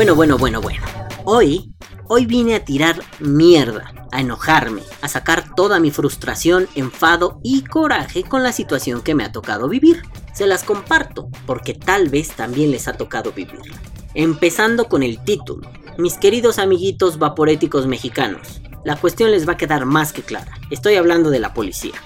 Bueno, bueno, bueno, bueno. Hoy, hoy vine a tirar mierda, a enojarme, a sacar toda mi frustración, enfado y coraje con la situación que me ha tocado vivir. Se las comparto, porque tal vez también les ha tocado vivirla. Empezando con el título. Mis queridos amiguitos vaporéticos mexicanos, la cuestión les va a quedar más que clara. Estoy hablando de la policía.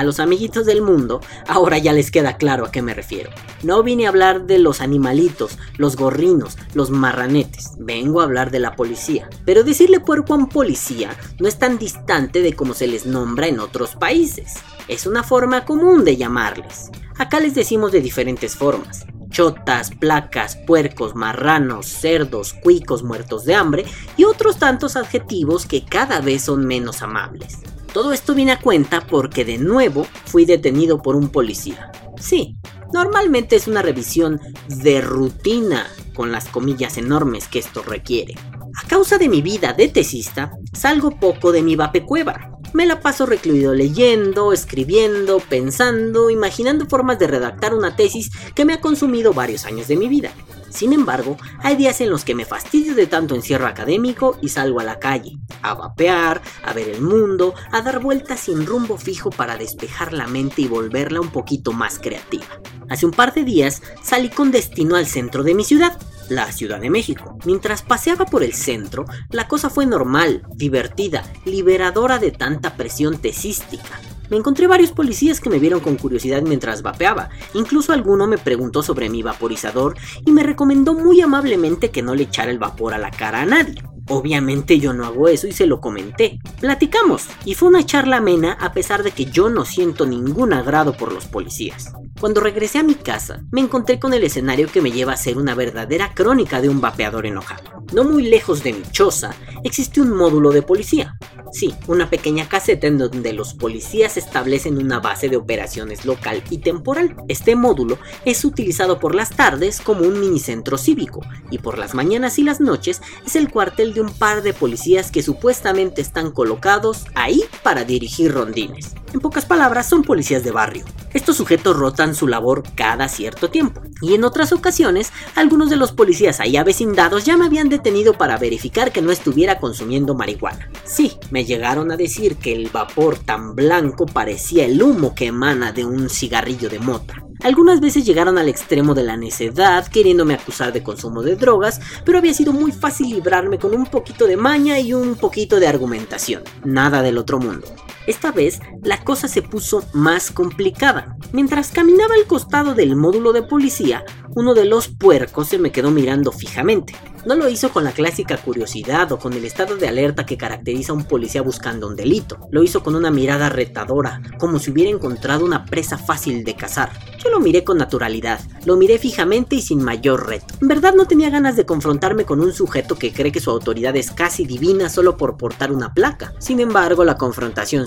A los amiguitos del mundo, ahora ya les queda claro a qué me refiero. No vine a hablar de los animalitos, los gorrinos, los marranetes. Vengo a hablar de la policía. Pero decirle puerco a un policía no es tan distante de como se les nombra en otros países. Es una forma común de llamarles. Acá les decimos de diferentes formas. Chotas, placas, puercos, marranos, cerdos, cuicos muertos de hambre y otros tantos adjetivos que cada vez son menos amables. Todo esto viene a cuenta porque de nuevo fui detenido por un policía. Sí, normalmente es una revisión de rutina, con las comillas enormes que esto requiere. A causa de mi vida de tesista, salgo poco de mi vapecueva. Me la paso recluido leyendo, escribiendo, pensando, imaginando formas de redactar una tesis que me ha consumido varios años de mi vida. Sin embargo, hay días en los que me fastidio de tanto encierro académico y salgo a la calle, a vapear, a ver el mundo, a dar vueltas sin rumbo fijo para despejar la mente y volverla un poquito más creativa. Hace un par de días salí con destino al centro de mi ciudad, la Ciudad de México. Mientras paseaba por el centro, la cosa fue normal, divertida, liberadora de tanta presión tesística. Me encontré varios policías que me vieron con curiosidad mientras vapeaba, incluso alguno me preguntó sobre mi vaporizador y me recomendó muy amablemente que no le echara el vapor a la cara a nadie. Obviamente yo no hago eso y se lo comenté. Platicamos y fue una charla amena a pesar de que yo no siento ningún agrado por los policías. Cuando regresé a mi casa, me encontré con el escenario que me lleva a ser una verdadera crónica de un vapeador enojado. No muy lejos de mi choza, existe un módulo de policía. Sí, una pequeña caseta en donde los policías establecen una base de operaciones local y temporal. Este módulo es utilizado por las tardes como un minicentro cívico y por las mañanas y las noches es el cuartel de un par de policías que supuestamente están colocados ahí para dirigir rondines. En pocas palabras, son policías de barrio. Estos sujetos rotan su labor cada cierto tiempo, y en otras ocasiones, algunos de los policías ahí avecindados ya me habían detenido para verificar que no estuviera consumiendo marihuana. Sí, me llegaron a decir que el vapor tan blanco parecía el humo que emana de un cigarrillo de mota. Algunas veces llegaron al extremo de la necedad, queriéndome acusar de consumo de drogas, pero había sido muy fácil librarme con un poquito de maña y un poquito de argumentación. Nada del otro mundo. Esta vez la cosa se puso más complicada. Mientras caminaba al costado del módulo de policía, uno de los puercos se me quedó mirando fijamente. No lo hizo con la clásica curiosidad o con el estado de alerta que caracteriza a un policía buscando un delito. Lo hizo con una mirada retadora, como si hubiera encontrado una presa fácil de cazar. Yo lo miré con naturalidad, lo miré fijamente y sin mayor reto. En verdad no tenía ganas de confrontarme con un sujeto que cree que su autoridad es casi divina solo por portar una placa. Sin embargo, la confrontación.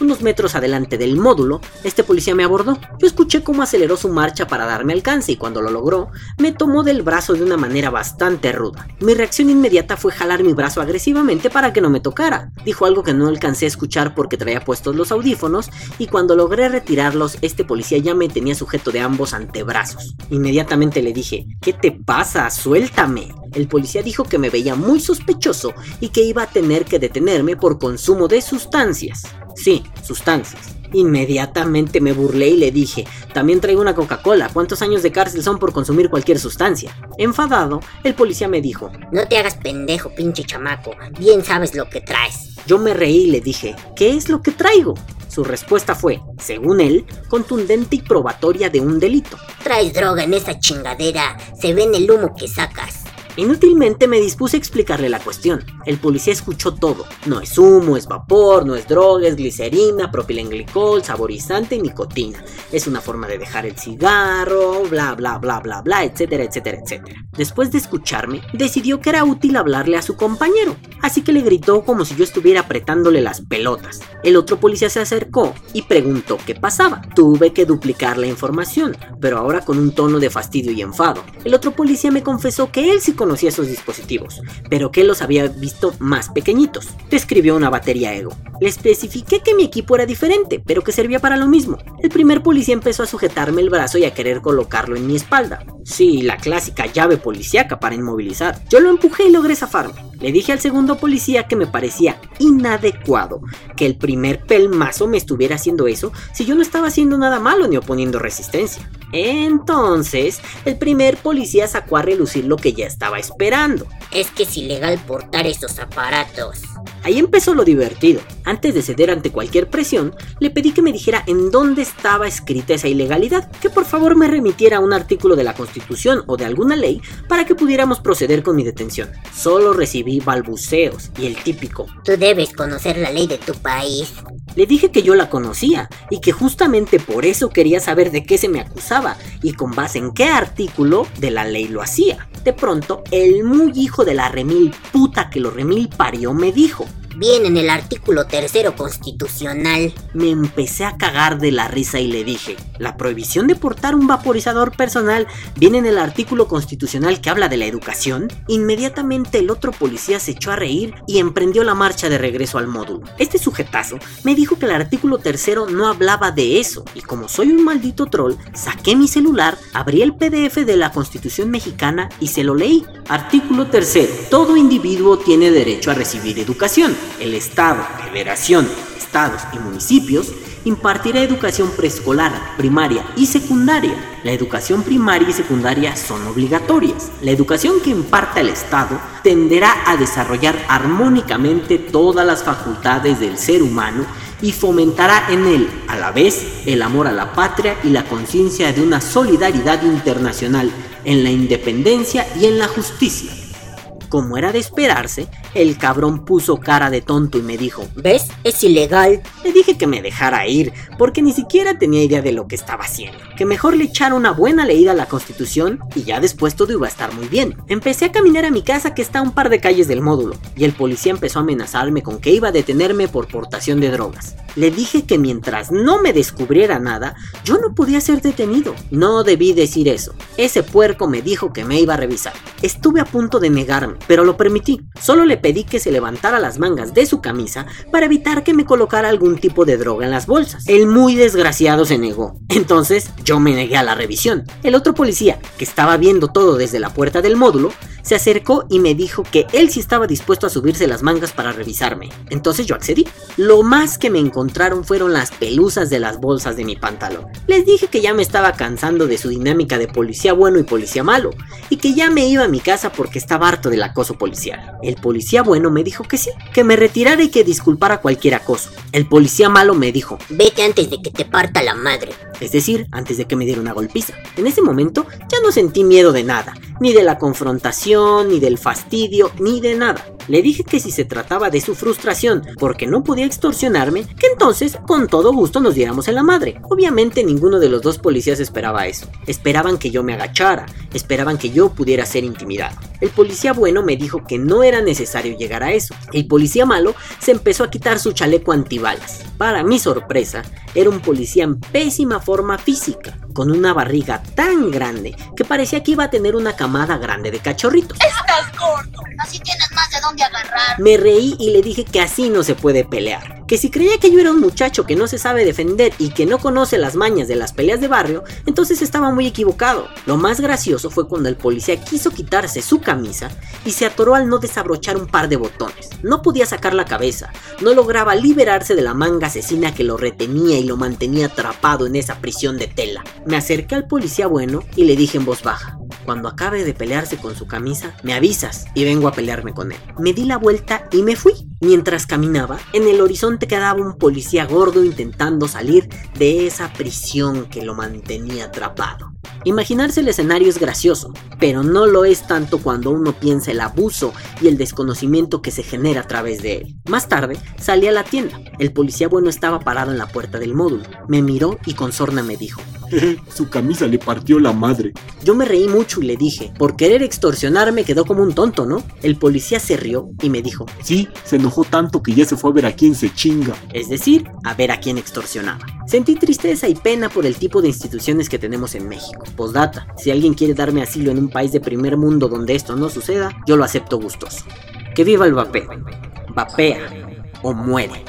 Unos metros adelante del módulo, este policía me abordó. Yo escuché cómo aceleró su marcha para darme alcance y cuando lo logró, me tomó del brazo de una manera bastante ruda. Mi reacción inmediata fue jalar mi brazo agresivamente para que no me tocara. Dijo algo que no alcancé a escuchar porque traía puestos los audífonos y cuando logré retirarlos, este policía ya me tenía sujeto de ambos antebrazos. Inmediatamente le dije, ¿qué te pasa? Suéltame. El policía dijo que me veía muy sospechoso y que iba a tener que detenerme por consumo de sustancias. Sí, sustancias. Inmediatamente me burlé y le dije, también traigo una Coca-Cola, ¿cuántos años de cárcel son por consumir cualquier sustancia? Enfadado, el policía me dijo, No te hagas pendejo, pinche chamaco, bien sabes lo que traes. Yo me reí y le dije, ¿qué es lo que traigo? Su respuesta fue, según él, contundente y probatoria de un delito. Traes droga en esa chingadera, se ve en el humo que sacas. Inútilmente me dispuse a explicarle la cuestión. El policía escuchó todo. No es humo, es vapor, no es droga, es glicerina, propilenglicol, saborizante y nicotina. Es una forma de dejar el cigarro, bla bla bla bla bla, etcétera, etcétera, etcétera. Después de escucharme, decidió que era útil hablarle a su compañero, así que le gritó como si yo estuviera apretándole las pelotas. El otro policía se acercó y preguntó qué pasaba. Tuve que duplicar la información, pero ahora con un tono de fastidio y enfado. El otro policía me confesó que él sí conocía esos dispositivos, pero que los había visto más pequeñitos. Describió una batería Ego. Le especifiqué que mi equipo era diferente, pero que servía para lo mismo. El primer policía empezó a sujetarme el brazo y a querer colocarlo en mi espalda. Sí, la clásica llave policíaca para inmovilizar. Yo lo empujé y logré zafarme. Le dije al segundo policía que me parecía inadecuado que el primer pelmazo me estuviera haciendo eso si yo no estaba haciendo nada malo ni oponiendo resistencia. Entonces, el primer policía sacó a relucir lo que ya estaba esperando. Es que es ilegal portar esos aparatos. Ahí empezó lo divertido. Antes de ceder ante cualquier presión, le pedí que me dijera en dónde estaba escrita esa ilegalidad, que por favor me remitiera a un artículo de la Constitución o de alguna ley para que pudiéramos proceder con mi detención. Solo recibí balbuceos y el típico. Tú debes conocer la ley de tu país. Le dije que yo la conocía y que justamente por eso quería saber de qué se me acusaba y con base en qué artículo de la ley lo hacía. Pronto, el muy hijo de la remil puta que lo remil parió me dijo, Viene en el artículo tercero constitucional. Me empecé a cagar de la risa y le dije, la prohibición de portar un vaporizador personal viene en el artículo constitucional que habla de la educación. Inmediatamente el otro policía se echó a reír y emprendió la marcha de regreso al módulo. Este sujetazo me dijo que el artículo tercero no hablaba de eso y como soy un maldito troll, saqué mi celular, abrí el PDF de la constitución mexicana y se lo leí. Artículo tercero. Todo individuo tiene derecho a recibir educación el Estado, Federación, Estados y municipios impartirá educación preescolar, primaria y secundaria. La educación primaria y secundaria son obligatorias. La educación que imparta el Estado tenderá a desarrollar armónicamente todas las facultades del ser humano y fomentará en él, a la vez, el amor a la patria y la conciencia de una solidaridad internacional en la independencia y en la justicia. Como era de esperarse, el cabrón puso cara de tonto y me dijo, ¿Ves? Es ilegal. Le dije que me dejara ir, porque ni siquiera tenía idea de lo que estaba haciendo. Que mejor le echara una buena leída a la constitución y ya después todo iba a estar muy bien. Empecé a caminar a mi casa que está a un par de calles del módulo, y el policía empezó a amenazarme con que iba a detenerme por portación de drogas. Le dije que mientras no me descubriera nada, yo no podía ser detenido. No debí decir eso. Ese puerco me dijo que me iba a revisar. Estuve a punto de negarme, pero lo permití. Solo le pedí que se levantara las mangas de su camisa para evitar que me colocara algún tipo de droga en las bolsas. El muy desgraciado se negó. Entonces yo me negué a la revisión. El otro policía, que estaba viendo todo desde la puerta del módulo, se acercó y me dijo que él sí estaba dispuesto a subirse las mangas para revisarme. Entonces yo accedí. Lo más que me encontraron fueron las pelusas de las bolsas de mi pantalón. Les dije que ya me estaba cansando de su dinámica de policía bueno y policía malo, y que ya me iba a mi casa porque estaba harto del acoso policial. El policía bueno me dijo que sí, que me retirara y que disculpara cualquier acoso. El policía malo me dijo, Vete antes de que te parta la madre. es decir, antes de que me diera una golpiza. En ese momento ya no sentí miedo de nada, ni de la confrontación, ni del fastidio, ni de nada. Le dije que si se trataba de su frustración porque no podía extorsionarme, que entonces con todo gusto nos diéramos en la madre. Obviamente ninguno de los dos policías esperaba eso. Esperaban que yo me agachara, esperaban que yo pudiera ser intimidado. El policía bueno me dijo que no era necesario llegar a eso. El policía malo se empezó a quitar su chaleco antibalas. Para mi sorpresa, era un policía en pésima forma física, con una barriga tan grande que parecía que iba a tener una camada grande de Estás gordo. Así tienes más de dónde agarrar. Me reí y le dije que así no se puede pelear. Que si creía que yo era un muchacho que no se sabe defender y que no conoce las mañas de las peleas de barrio, entonces estaba muy equivocado. Lo más gracioso fue cuando el policía quiso quitarse su camisa y se atoró al no desabrochar un par de botones. No podía sacar la cabeza, no lograba liberarse de la manga asesina que lo retenía y lo mantenía atrapado en esa prisión de tela. Me acerqué al policía bueno y le dije en voz baja, cuando acabe de pelearse con su camisa, me avisas y vengo a pelearme con él. Me di la vuelta y me fui. Mientras caminaba, en el horizonte quedaba un policía gordo intentando salir de esa prisión que lo mantenía atrapado. Imaginarse el escenario es gracioso, pero no lo es tanto cuando uno piensa el abuso y el desconocimiento que se genera a través de él. Más tarde, salí a la tienda. El policía bueno estaba parado en la puerta del módulo. Me miró y con sorna me dijo, Su camisa le partió la madre. Yo me reí mucho y le dije, por querer extorsionarme quedó como un tonto, ¿no? El policía se rió y me dijo, Sí, se enojó tanto que ya se fue a ver a quién se chinga. es decir, a ver a quién extorsionaba. Sentí tristeza y pena por el tipo de instituciones que tenemos en México. Postdata, si alguien quiere darme asilo en un país de primer mundo donde esto no suceda, yo lo acepto gustoso. Que viva el vapeo. Vapea o muere.